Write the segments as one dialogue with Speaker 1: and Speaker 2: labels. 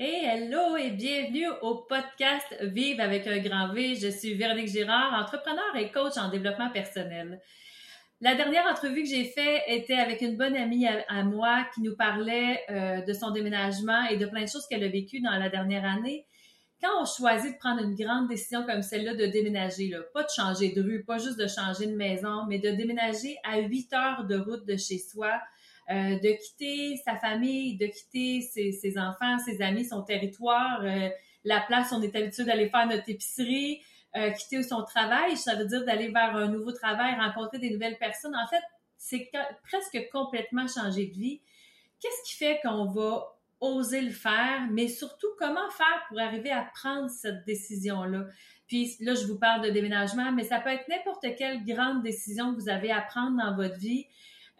Speaker 1: Hey, hello et bienvenue au podcast Vive avec un grand V. Je suis Véronique Girard, entrepreneur et coach en développement personnel. La dernière entrevue que j'ai faite était avec une bonne amie à, moi qui nous parlait euh, de son déménagement et de plein de choses qu'elle a vécues dans la dernière année. Quand on choisit de prendre une grande décision comme celle-là de déménager, pas de changer de rue, pas juste de changer de maison, mais de déménager à 8 heures de route de chez soi, euh, de quitter sa famille, de quitter ses, enfants, ses amis, son territoire, euh, la place où on est habitué d'aller faire notre épicerie, euh, quitter son travail, ça veut dire d'aller vers un nouveau travail, rencontrer des nouvelles personnes. En fait, c'est presque complètement changer de vie. Qu'est-ce qui fait qu'on va oser le faire, mais surtout comment faire pour arriver à prendre cette décision-là? Puis là, je vous parle de déménagement, mais ça peut être n'importe quelle grande décision que vous avez à prendre dans votre vie.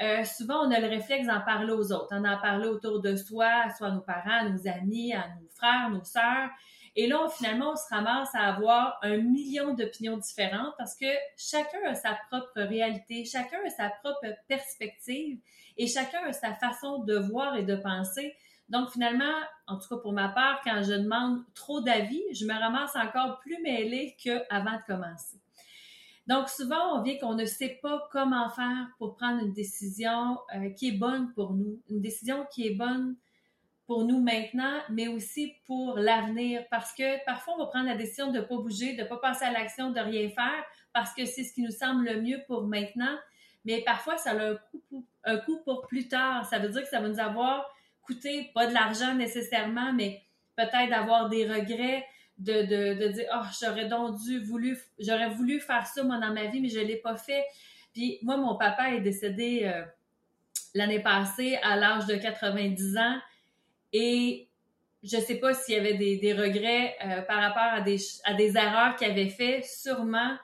Speaker 1: Euh, souvent, on a le réflexe d'en parler aux autres, d'en parler autour de soi, soit à nos parents, à nos amis, à nos frères, nos sœurs. Et là, finalement, on se ramasse à avoir un million d'opinions différentes parce que chacun a sa propre réalité, chacun a sa propre perspective et chacun a sa façon de voir et de penser. Donc, finalement, en tout cas pour ma part, quand je demande trop d'avis, je me ramasse encore plus mêlée qu'avant de commencer. Donc, souvent, on vient qu'on ne sait pas comment faire pour prendre une décision euh, qui est bonne pour nous, une décision qui est bonne pour nous maintenant, mais aussi pour l'avenir, parce que parfois, on va prendre la décision de ne pas bouger, de ne pas passer à l'action, de rien faire, parce que c'est ce qui nous semble le mieux pour maintenant, mais parfois, ça a un coût, pour, un coût pour plus tard. Ça veut dire que ça va nous avoir coûté, pas de l'argent nécessairement, mais peut-être d'avoir des regrets, de, de, de dire oh j'aurais donc dû voulu j'aurais voulu faire ça moi dans ma vie mais je l'ai pas fait. Puis moi mon papa est décédé euh, l'année passée à l'âge de 90 ans. Et je sais pas s'il y avait des, des regrets euh, par rapport à des à des erreurs qu'il avait fait sûrement.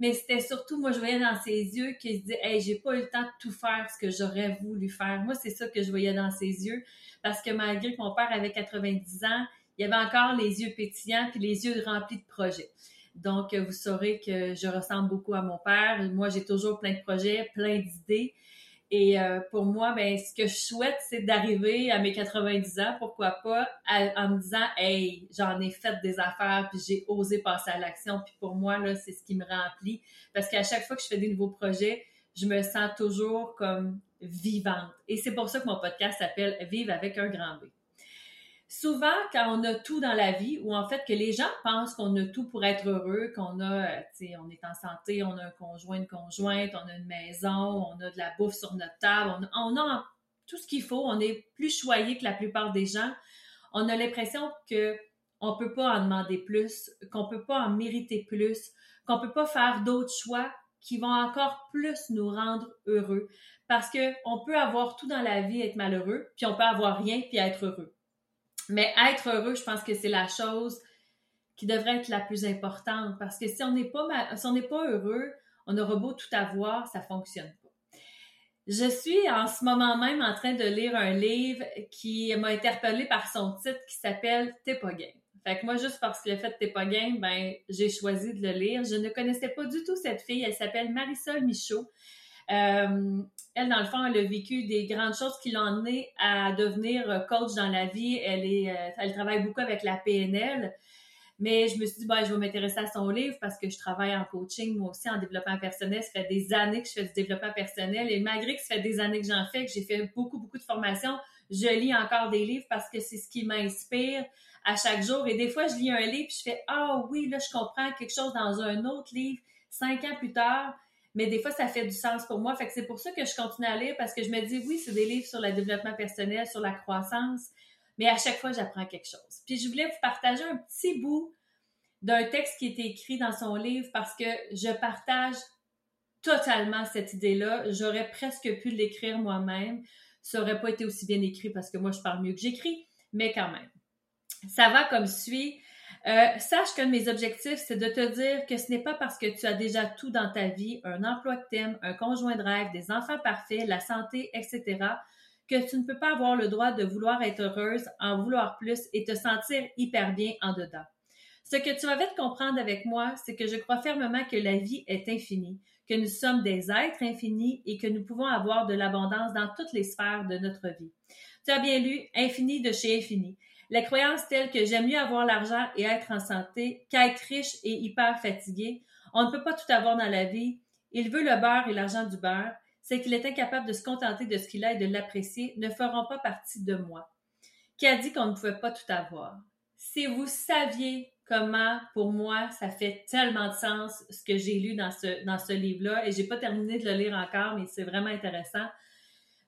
Speaker 1: Mais c'était surtout moi je voyais dans ses yeux qu'il se disait hey j'ai pas eu le temps de tout faire ce que j'aurais voulu faire. Moi c'est ça que je voyais dans ses yeux. Parce que malgré que mon père avait 90 ans il y avait encore les yeux pétillants puis les yeux remplis de projets. Donc, vous saurez que je ressemble beaucoup à mon père. Moi, j'ai toujours plein de projets, plein d'idées. Et euh, pour moi, ben, ce que je souhaite, c'est d'arriver à mes 90 ans, pourquoi pas, en me disant, hey, j'en ai fait des affaires, puis j'ai osé passer à l'action. Puis pour moi, là, c'est ce qui me remplit. Parce qu'à chaque fois que je fais des nouveaux projets, je me sens toujours comme vivante. Et c'est pour ça que mon podcast s'appelle Vive avec un grand B souvent, quand on a tout dans la vie, ou en fait que les gens pensent qu'on a tout pour être heureux, qu'on a, euh, tu sais, on est en santé, on a un conjoint, une conjointe, on a une maison, on a de la bouffe sur notre table, on a, tout ce qu'il faut, on est plus choyé que la plupart des gens. On a l'impression que on peut pas en demander plus, qu'on peut pas en mériter plus, qu'on peut pas faire d'autres choix qui vont encore plus nous rendre heureux. Parce que on peut avoir tout dans la vie, être malheureux, puis on peut avoir rien, puis être heureux. Mais être heureux, je pense que c'est la chose qui devrait être la plus importante parce que si on n'est pas, heureux, on aura beau tout avoir, ça fonctionne pas. Je suis en ce moment même en train de lire un livre qui m'a interpellée par son titre qui s'appelle T'es pas game. Fait que moi, juste parce qu'il a fait T'es pas game, ben, j'ai choisi de le lire. Je ne connaissais pas du tout cette fille. Elle s'appelle Marisol Michaud. Euh, elle, dans le fond, elle a vécu des grandes choses qui l'ont amenée à devenir coach dans la vie. Elle, euh, travaille beaucoup avec la PNL. Mais je me suis dit, je vais m'intéresser à son livre parce que je travaille en coaching, moi aussi, en développement personnel. Ça fait des années que je fais du développement personnel. Et malgré que ça fait des années que j'en fais, que j'ai fait beaucoup, beaucoup de formations, je lis encore des livres parce que c'est ce qui m'inspire à chaque jour. Et des fois, je lis un livre et je fais, ah oui, là, je comprends quelque chose dans un autre livre cinq ans plus tard mais des fois, ça fait du sens pour moi. Que c'est pour ça que je continue à lire parce que je me dis, oui, c'est des livres sur le développement personnel, sur la croissance, mais à chaque fois, j'apprends quelque chose. Puis je voulais vous partager un petit bout d'un texte qui est écrit dans son livre parce que je partage totalement cette idée-là. J'aurais presque pu l'écrire moi-même. Ça aurait pas été aussi bien écrit parce que moi, je parle mieux que j'écris, mais quand même. Ça va comme suit. Euh, sache qu'un de mes objectifs, c'est de te dire que ce n'est pas parce que tu as déjà tout dans ta vie, un emploi que t'aimes, un conjoint de rêve, des enfants parfaits, la santé, etc., que tu ne peux pas avoir le droit de vouloir être heureuse, en vouloir plus et te sentir hyper bien en dedans. Ce que tu vas vite comprendre avec moi, c'est que je crois fermement que la vie est infinie, que nous sommes des êtres infinis et que nous pouvons avoir de l'abondance dans toutes les sphères de notre vie. Tu as bien lu Infini de chez Infini. La croyance telle que j'aime mieux avoir l'argent et être en santé qu'être riche et hyper fatigué. On ne peut pas tout avoir dans la vie. Il veut le beurre et l'argent du beurre. C'est qu'il est incapable de se contenter de ce qu'il a et de l'apprécier ne feront pas partie de moi. Qui a dit qu'on ne pouvait pas tout avoir? Si vous saviez comment, pour moi, ça fait tellement de sens ce que j'ai lu dans ce, dans ce livre-là, et j'ai pas terminé de le lire encore, mais c'est vraiment intéressant.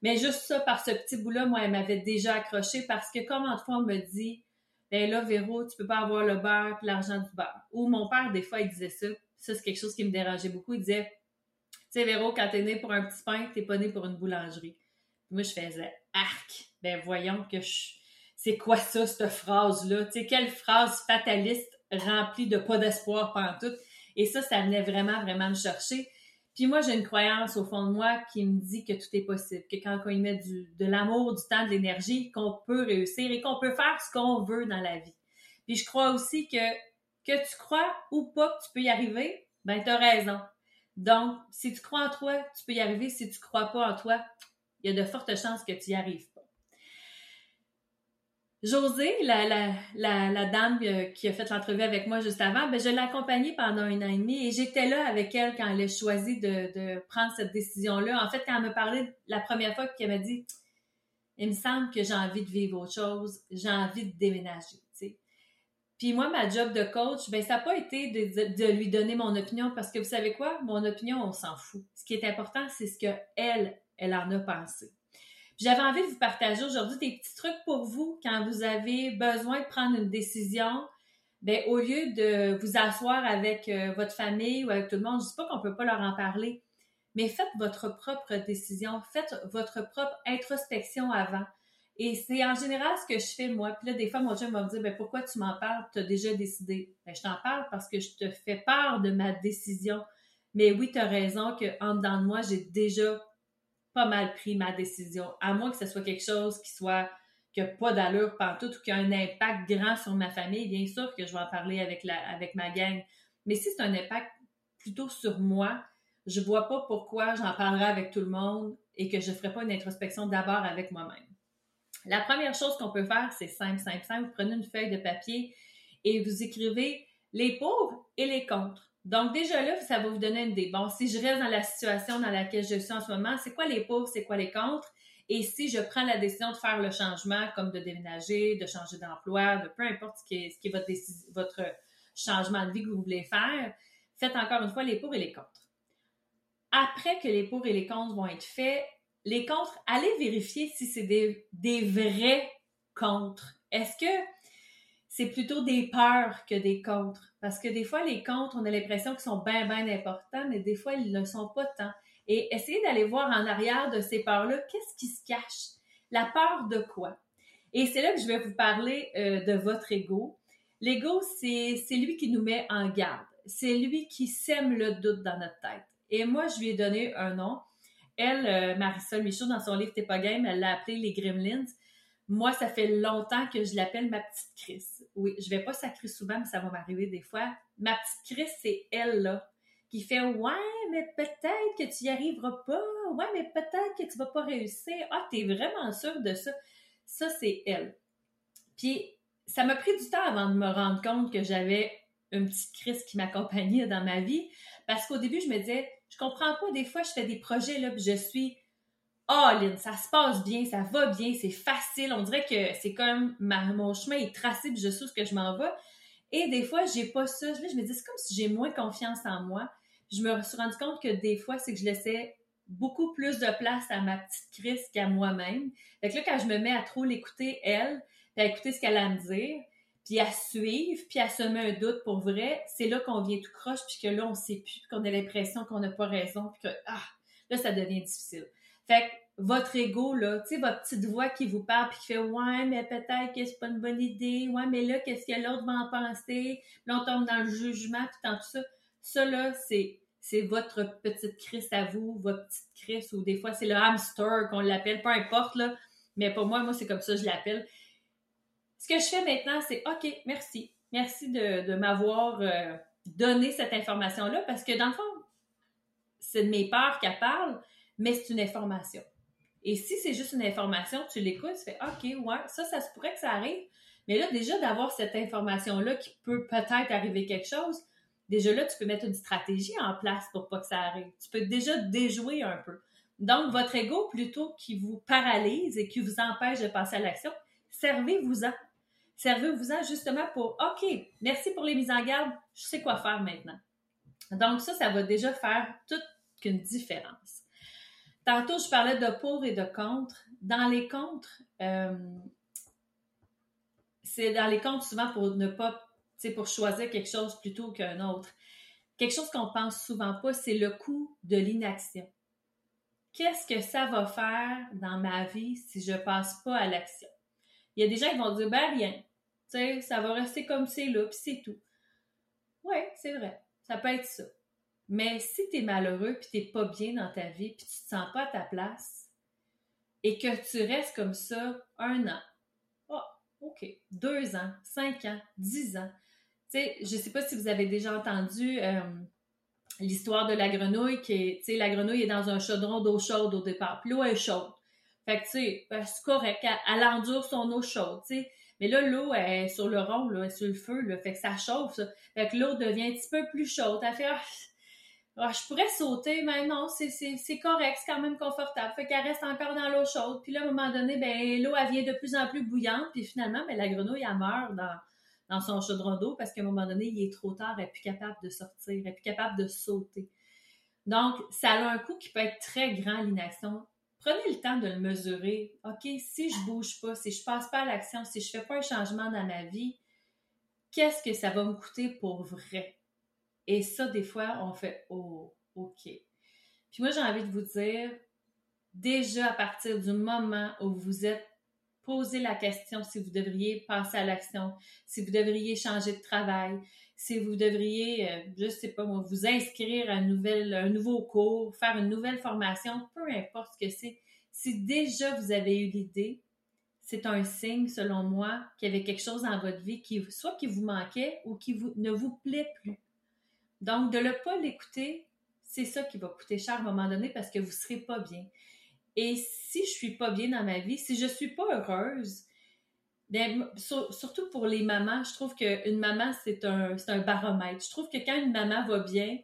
Speaker 1: Mais juste ça, par ce petit bout-là, moi, elle m'avait déjà accroché parce que comment de fois on me dit, ben là, Véro, tu peux pas avoir le beurre et l'argent du beurre. Ou mon père, des fois, il disait ça. Ça, c'est quelque chose qui me dérangeait beaucoup. Il disait, tu sais, Véro, quand t'es né pour un petit pain, t'es pas né pour une boulangerie. moi, je faisais, arc, ben voyons que je c'est quoi ça, cette phrase-là? Tu sais, quelle phrase fataliste remplie de pas d'espoir tout. Et ça, ça venait vraiment, vraiment me chercher. Puis moi, j'ai une croyance au fond de moi qui me dit que tout est possible, que quand on y met du, de l'amour, du temps, de l'énergie, qu'on peut réussir et qu'on peut faire ce qu'on veut dans la vie. Puis je crois aussi que que tu crois ou pas que tu peux y arriver, ben tu as raison. Donc, si tu crois en toi, tu peux y arriver. Si tu crois pas en toi, il y a de fortes chances que tu y arrives Josée, la, dame euh, qui a fait l'entrevue avec moi juste avant, ben, je l'ai accompagnée pendant un an et demi et j'étais là avec elle quand elle a choisi de, prendre cette décision-là. En fait, quand elle me parlait la première fois, qu'elle m'a dit Il me semble que j'ai envie de vivre autre chose, j'ai envie de déménager. Puis moi, ma job de coach, ben, ça n'a pas été de, de, lui donner mon opinion parce que vous savez quoi? Mon opinion, on s'en fout. Ce qui est important, c'est ce qu'elle, elle en a pensé. J'avais envie de vous partager aujourd'hui des petits trucs pour vous quand vous avez besoin de prendre une décision. Ben, au lieu de vous asseoir avec euh, votre famille ou avec tout le monde, je ne dis pas qu'on ne peut pas leur en parler, mais faites votre propre décision, faites votre propre introspection avant. Et c'est en général ce que je fais moi. Puis là, des fois, mon chum va me dire ben, pourquoi tu m'en parles? Tu as déjà décidé. Ben, je t'en parle parce que je te fais part de ma décision. Mais oui, tu as raison que en dedans de moi, j'ai déjà pas mal pris ma décision. À moins que ce soit quelque chose qui soit qui n'a pas d'allure partout ou qui a un impact grand sur ma famille, bien sûr que je vais en parler avec, la, avec ma gang. Mais si c'est un impact plutôt sur moi, je vois pas pourquoi j'en parlerai avec tout le monde et que je ne ferai pas une introspection d'abord avec moi-même. La première chose qu'on peut faire, c'est simple, simple, simple. Vous prenez une feuille de papier et vous écrivez les pour et les contre. Donc, déjà là, ça va vous donner une idée. Bon, si je reste dans la situation dans laquelle je suis en ce moment, c'est quoi les pour, c'est quoi les contre? Et si je prends la décision de faire le changement, comme de déménager, de changer d'emploi, de peu importe ce qui est, votre changement de vie que vous voulez faire, faites encore une fois les pour et les contre. Après que les pour et les contre vont être faits, les contre, allez vérifier si c'est des, des vrais contre. Est-ce que c'est plutôt des peurs que des contre. Parce que des fois, les contre, on a l'impression qu'ils sont bien, bien importants, mais des fois, ils ne le sont pas tant. Et essayez d'aller voir en arrière de ces peurs-là, qu'est-ce qui se cache? La peur de quoi? Et c'est là que je vais vous parler euh, de votre ego. L'ego, c'est lui qui nous met en garde. C'est lui qui sème le doute dans notre tête. Et moi, je lui ai donné un nom. Elle, euh, Marisol Michaud, dans son livre T'es pas game, elle l'a appelé les Gremlins. Moi, ça fait longtemps que je l'appelle ma petite Chris. Oui, je vais pas sacrer souvent, mais ça va m'arriver des fois. Ma petite Chris, c'est elle, là, qui fait Ouais, mais peut-être que tu y arriveras pas. Ouais, mais peut-être que tu vas pas réussir. Ah, tu es vraiment sûre de ça. Ça, c'est elle. Puis, ça m'a pris du temps avant de me rendre compte que j'avais une petite Chris qui m'accompagnait dans ma vie. Parce qu'au début, je me disais, je comprends pas, des fois, je fais des projets, là, puis je suis oh Lynn, ça se passe bien, ça va bien, c'est facile. On dirait que c'est comme mon chemin est tracé, puis je sais où ce que je m'en vais. Et des fois, j'ai pas ça. je me dis, c'est comme si j'ai moins confiance en moi. je me suis rendu compte que des fois, c'est que je laissais beaucoup plus de place à ma petite Chris qu'à moi-même. Fait que là, quand je me mets à trop l'écouter, elle, puis à écouter ce qu'elle a à me dire, puis à suivre, puis à semer un doute pour vrai, c'est là qu'on vient tout croche, puis que là, on sait plus, qu'on a l'impression qu'on n'a pas raison, puis que, ah, là, ça devient difficile. Fait que votre ego, là, tu sais, votre petite voix qui vous parle puis qui fait Ouais, mais peut-être que c'est pas une bonne idée, ouais, mais là, qu'est-ce que l'autre va en penser? Là, on tombe dans le jugement puis dans tout ça. Ça, là, c'est, c'est votre petite crise à vous, votre petite crise, ou des fois, c'est le hamster qu'on l'appelle, peu importe, là. Mais pour moi, moi, c'est comme ça que je l'appelle. Ce que je fais maintenant, c'est OK, merci. Merci de, de m'avoir euh, donné cette information-là parce que dans le fond, c'est de mes peurs qu'elle parle, mais c'est une information. Et si c'est juste une information, tu l'écoutes, tu fais OK, ouais, ça, ça se pourrait que ça arrive. Mais là, déjà d'avoir cette information-là qui peut peut-être arriver quelque chose, déjà là, tu peux mettre une stratégie en place pour pas que ça arrive. Tu peux déjà déjouer un peu. Donc, votre ego, plutôt qui vous paralyse et qui vous empêche de passer à l'action, servez-vous-en. Servez-vous-en justement pour OK, merci pour les mises en garde, je sais quoi faire maintenant. Donc, ça, ça va déjà faire toute une différence. Tantôt, je parlais de pour et de contre. Dans les contres, euh, c'est dans les contres souvent pour ne pas, c'est pour choisir quelque chose plutôt qu'un autre. Quelque chose qu'on pense souvent pas, c'est le coût de l'inaction. Qu'est-ce que ça va faire dans ma vie si je passe pas à l'action? Il y a des gens qui vont dire, ben rien, tu sais, ça va rester comme c'est là, puis c'est tout. Oui, c'est vrai, ça peut être ça. Mais si tu es malheureux, puis tu pas bien dans ta vie, puis tu te sens pas à ta place, et que tu restes comme ça un an, oh, OK, deux ans, cinq ans, dix ans. Tu sais, je sais pas si vous avez déjà entendu euh, l'histoire de la grenouille qui tu sais, la grenouille est dans un chaudron d'eau chaude au départ, puis l'eau est chaude. Fait que, tu sais, ben, c'est correct, elle, endure son eau chaude, tu sais. Mais là, l'eau est sur le rond, là, sur le feu, là, fait que ça chauffe, ça. Fait que l'eau devient un petit peu plus chaude. Elle fait, ah, ah, je pourrais sauter, mais non, c'est correct, c'est quand même confortable. Fait qu'elle reste encore dans l'eau chaude. Puis là, à un moment donné, ben, l'eau, elle vient de plus en plus bouillante. Puis finalement, ben, la grenouille, elle meurt dans, son chaudron d'eau parce qu'à un moment donné, il est trop tard, elle n'est plus capable de sortir, elle n'est plus capable de sauter. Donc, ça a un coût qui peut être très grand, l'inaction. Prenez le temps de le mesurer. OK, si je bouge pas, si je passe pas à l'action, si je fais pas un changement dans ma vie, qu'est-ce que ça va me coûter pour vrai? Et ça, des fois, on fait Oh, OK. Puis moi, j'ai envie de vous dire, déjà à partir du moment où vous êtes posé la question si vous devriez passer à l'action, si vous devriez changer de travail, si vous devriez, euh, je sais pas moi, vous inscrire à un, nouvel, un nouveau cours, faire une nouvelle formation, peu importe ce que c'est, si déjà vous avez eu l'idée, c'est un signe, selon moi, qu'il y avait quelque chose dans votre vie qui, soit qui vous manquait ou qui vous, ne vous plaît plus. Donc, de ne pas l'écouter, c'est ça qui va coûter cher à un moment donné parce que vous ne serez pas bien. Et si je ne suis pas bien dans ma vie, si je ne suis pas heureuse, bien, surtout pour les mamans, je trouve qu'une maman, c'est un, baromètre. Je trouve que quand une maman va bien,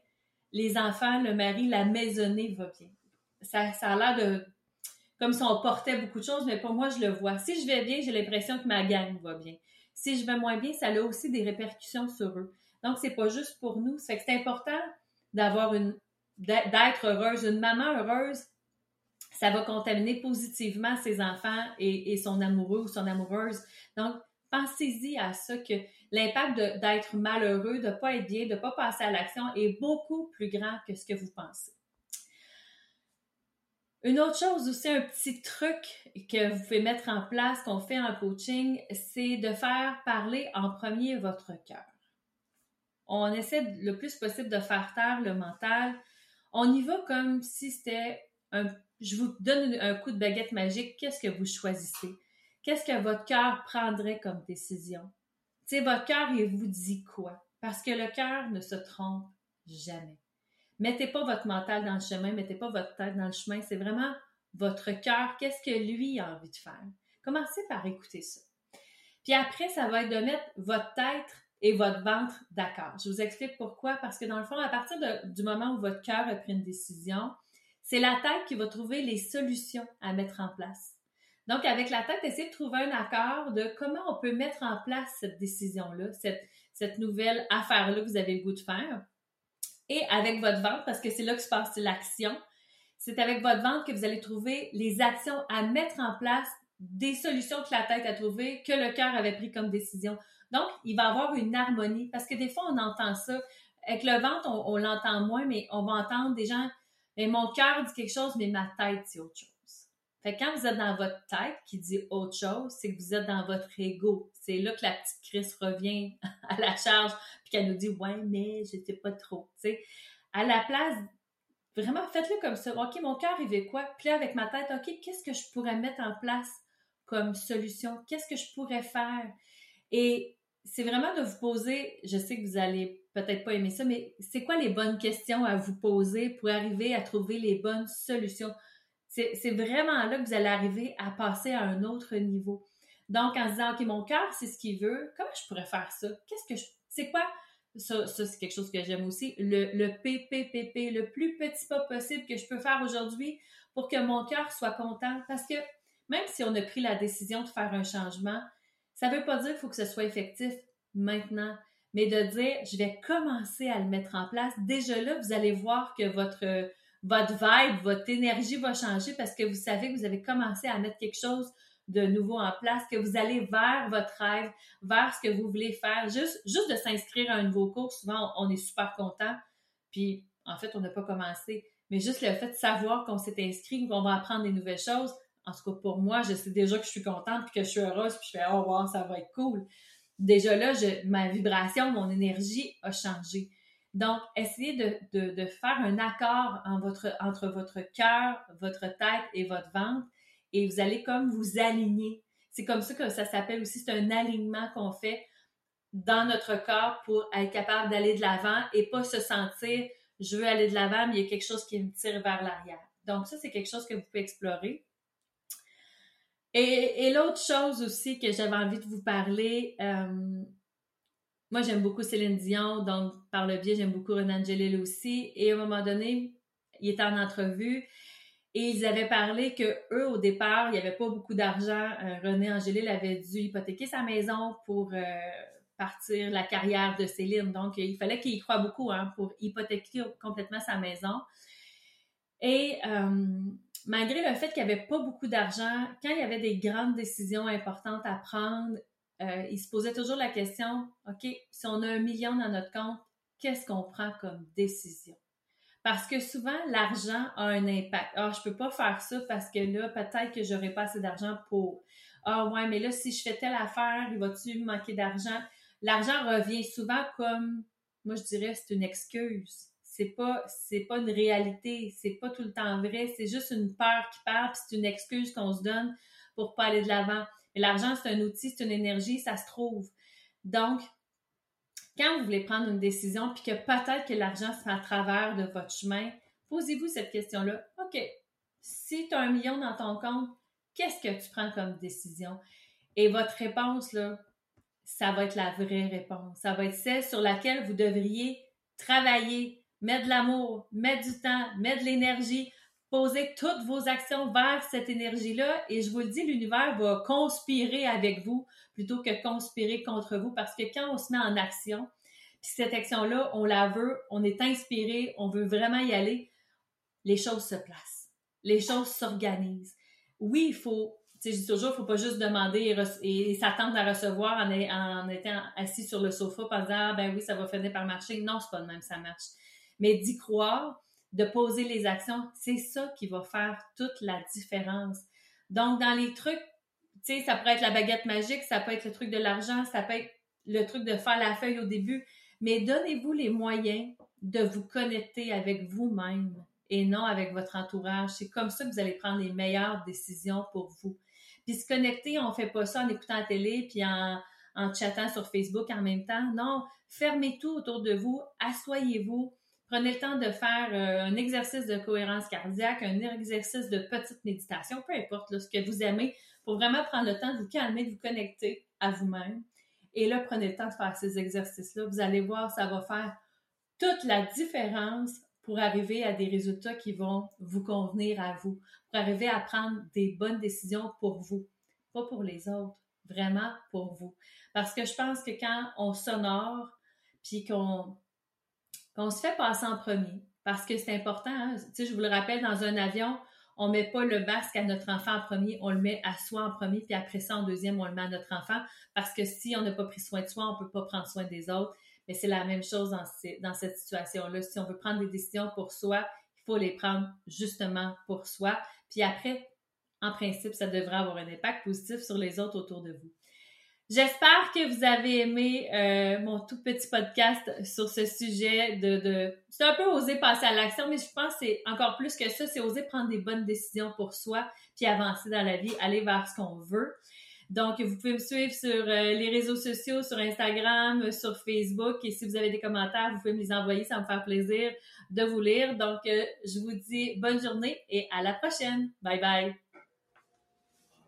Speaker 1: les enfants, le mari, la maisonnée va bien. Ça, ça a l'air de comme si on portait beaucoup de choses, mais pour moi, je le vois. Si je vais bien, j'ai l'impression que ma gang va bien. Si je vais moins bien, ça a aussi des répercussions sur eux. Donc, c'est pas juste pour nous. C'est important d'avoir une, d'être heureuse. Une maman heureuse, ça va contaminer positivement ses enfants et, son amoureux ou son amoureuse. Donc, pensez-y à ça que l'impact d'être malheureux, de ne pas être bien, de ne pas passer à l'action est beaucoup plus grand que ce que vous pensez. Une autre chose aussi, un petit truc que vous pouvez mettre en place, qu'on fait en coaching, c'est de faire parler en premier votre cœur on essaie le plus possible de faire taire le mental. On y va comme si c'était un. Je vous donne un coup de baguette magique. Qu'est-ce que vous choisissez? Qu'est-ce que votre cœur prendrait comme décision? Sais, votre cœur, il vous dit quoi? Parce que le cœur ne se trompe jamais. Mettez pas votre mental dans le chemin, mettez pas votre tête dans le chemin. C'est vraiment votre cœur. Qu'est-ce que lui a envie de faire? Commencez par écouter ça. Puis après, ça va être de mettre votre tête et votre ventre d'accord. Je vous explique pourquoi. Parce que dans le fond, à partir du moment où votre cœur a pris une décision, c'est la tête qui va trouver les solutions à mettre en place. Donc, avec la tête, essayez de trouver un accord de comment on peut mettre en place cette décision-là, cette, cette nouvelle affaire-là que vous avez le goût de faire. Et avec votre ventre, parce que c'est là que se passe l'action, c'est avec votre ventre que vous allez trouver les actions à mettre en place, des solutions que la tête a trouvées, que le cœur avait pris comme décision. Donc, il va avoir une harmonie parce que des fois, on entend ça. Avec le ventre, on, l'entend moins, mais on va entendre des gens, mais mon cœur dit quelque chose, mais ma tête dit autre chose. Fait que quand vous êtes dans votre tête qui dit autre chose, c'est que vous êtes dans votre ego. C'est là que la petite Chris revient à la charge puis qu'elle nous dit ouais mais je sais pas trop. sais. À la place, vraiment faites-le comme ça. Ok mon cœur il veut quoi? Puis là avec ma tête, ok qu'est-ce que je pourrais mettre en place comme solution? Qu'est-ce que je pourrais faire? Et c'est vraiment de vous poser, je sais que vous allez peut-être pas aimer ça, mais c'est quoi les bonnes questions à vous poser pour arriver à trouver les bonnes solutions? C'est vraiment là que vous allez arriver à passer à un autre niveau. Donc, en se disant, OK, mon cœur, c'est ce qu'il veut, comment je pourrais faire ça? Qu'est-ce que je. C'est quoi? Ça, ça c'est quelque chose que j'aime aussi. Le, le PPPP, le plus petit pas possible que je peux faire aujourd'hui pour que mon cœur soit content. Parce que même si on a pris la décision de faire un changement, ça ne veut pas dire qu'il faut que ce soit effectif maintenant, mais de dire, je vais commencer à le mettre en place. Déjà là, vous allez voir que votre, votre vibe, votre énergie va changer parce que vous savez que vous avez commencé à mettre quelque chose de nouveau en place, que vous allez vers votre rêve, vers ce que vous voulez faire. Juste, juste de s'inscrire à un nouveau cours, souvent, on est super content. Puis, en fait, on n'a pas commencé. Mais juste le fait de savoir qu'on s'est inscrit, qu'on va apprendre des nouvelles choses, en tout cas pour moi, je sais déjà que je suis contente, puis que je suis heureuse, puis je fais « Oh wow, ça va être cool ». Déjà là, ma vibration, mon énergie a changé. Donc, essayez de, faire un accord entre votre cœur, votre tête et votre ventre et vous allez comme vous aligner. C'est comme ça que ça s'appelle aussi, c'est un alignement qu'on fait dans notre corps pour être capable d'aller de l'avant et pas se sentir je veux aller de l'avant, mais il y a quelque chose qui me tire vers l'arrière. Donc, ça, c'est quelque chose que vous pouvez explorer. Et, l'autre chose aussi que j'avais envie de vous parler, euh, moi, j'aime beaucoup Céline Dion, donc par le biais, j'aime beaucoup Renan Angelil aussi. Et à un moment donné, il était en entrevue et ils avaient parlé que eux, au départ, il n'y avait pas beaucoup d'argent. Euh, René Angélil avait dû hypothéquer sa maison pour euh, partir la carrière de Céline. Donc, il fallait qu'il y croit beaucoup hein, pour hypothéquer complètement sa maison. Et malgré le fait qu'il n'y avait pas beaucoup d'argent, quand il y avait des grandes décisions importantes à prendre, il se posait toujours la question, OK, si on a un million dans notre compte, qu'est-ce qu'on prend comme décision? Parce que souvent, l'argent a un impact. Ah, je peux pas faire ça parce que là, peut-être que j'aurai pas assez d'argent pour. Ah, ouais, mais là, si je fais telle affaire, il va-tu manquer d'argent? L'argent revient souvent comme, moi, je dirais, c'est une excuse. C'est pas, c'est pas une réalité. C'est pas tout le temps vrai. C'est juste une peur qui part, puis c'est une excuse qu'on se donne pour pas aller de l'avant. Mais l'argent, c'est un outil, c'est une énergie, ça se trouve. Donc, quand vous voulez prendre une décision, puis que peut-être que l'argent sera à travers de votre chemin, posez-vous cette question-là. OK, si tu as un million dans ton compte, qu'est-ce que tu prends comme décision? Et votre réponse, là, ça va être la vraie réponse. Ça va être celle sur laquelle vous devriez travailler, mettre de l'amour, mettre du temps, mettre de l'énergie, poser toutes vos actions vers cette énergie-là. Et je vous le dis, l'univers va conspirer avec vous plutôt que conspirer contre vous parce que quand on se met en action, puis cette action-là, on la veut, on est inspiré, on veut vraiment y aller, les choses se placent. Les choses s'organisent. Oui, il faut, tu sais, je dis toujours, il faut pas juste demander et, s'attendre à recevoir en, en, étant assis sur le sofa en disant, ah, ben oui, ça va finir par marcher. Non, c'est pas de même, ça marche. Mais d'y croire, de poser les actions, c'est ça qui va faire toute la différence. Donc, dans les trucs, tu sais, ça pourrait être la baguette magique, ça peut être le truc de l'argent, ça peut être le truc de faire la feuille au début, mais donnez-vous les moyens de vous connecter avec vous-même et non avec votre entourage. C'est comme ça que vous allez prendre les meilleures décisions pour vous. Puis se connecter, on fait pas ça en écoutant la télé puis en, en chattant sur Facebook en même temps. Non, fermez tout autour de vous, asseyez-vous, Prenez le temps de faire euh, un exercice de cohérence cardiaque, un exercice de petite méditation, peu importe ce que vous aimez, pour vraiment prendre le temps de vous calmer, de vous connecter à vous-même. Et là, prenez le temps de faire ces exercices-là. Vous allez voir, ça va faire toute la différence pour arriver à des résultats qui vont vous convenir à vous, pour arriver à prendre des bonnes décisions pour vous, pas pour les autres, vraiment pour vous. Parce que je pense que quand on s'honore, puis qu'on qu'on se fait passer en premier. Parce que c'est important. Hein. Tu sais, je vous le rappelle, dans un avion, on ne met pas le masque à notre enfant en premier, on le met à soi en premier, puis après ça, en deuxième, on le met à notre enfant. Parce que si on n'a pas pris soin de soi, on ne peut pas prendre soin des autres. Mais c'est la même chose dans, dans cette situation-là. Si on veut prendre des décisions pour soi, il faut les prendre justement pour soi. Puis après, en principe, ça devrait avoir un impact positif sur les autres autour de vous. J'espère que vous avez aimé euh, mon tout petit podcast sur ce sujet de, de... C'est un peu oser passer à l'action, mais je pense que c'est encore plus que ça, c'est oser prendre des bonnes décisions pour soi, puis avancer dans la vie, aller vers ce qu'on veut. Donc, vous pouvez me suivre sur euh, les réseaux sociaux, sur Instagram, sur Facebook. Et si vous avez des commentaires, vous pouvez me les envoyer. Ça me faire plaisir de vous lire. Donc, euh, je vous dis bonne journée et à la prochaine. Bye bye.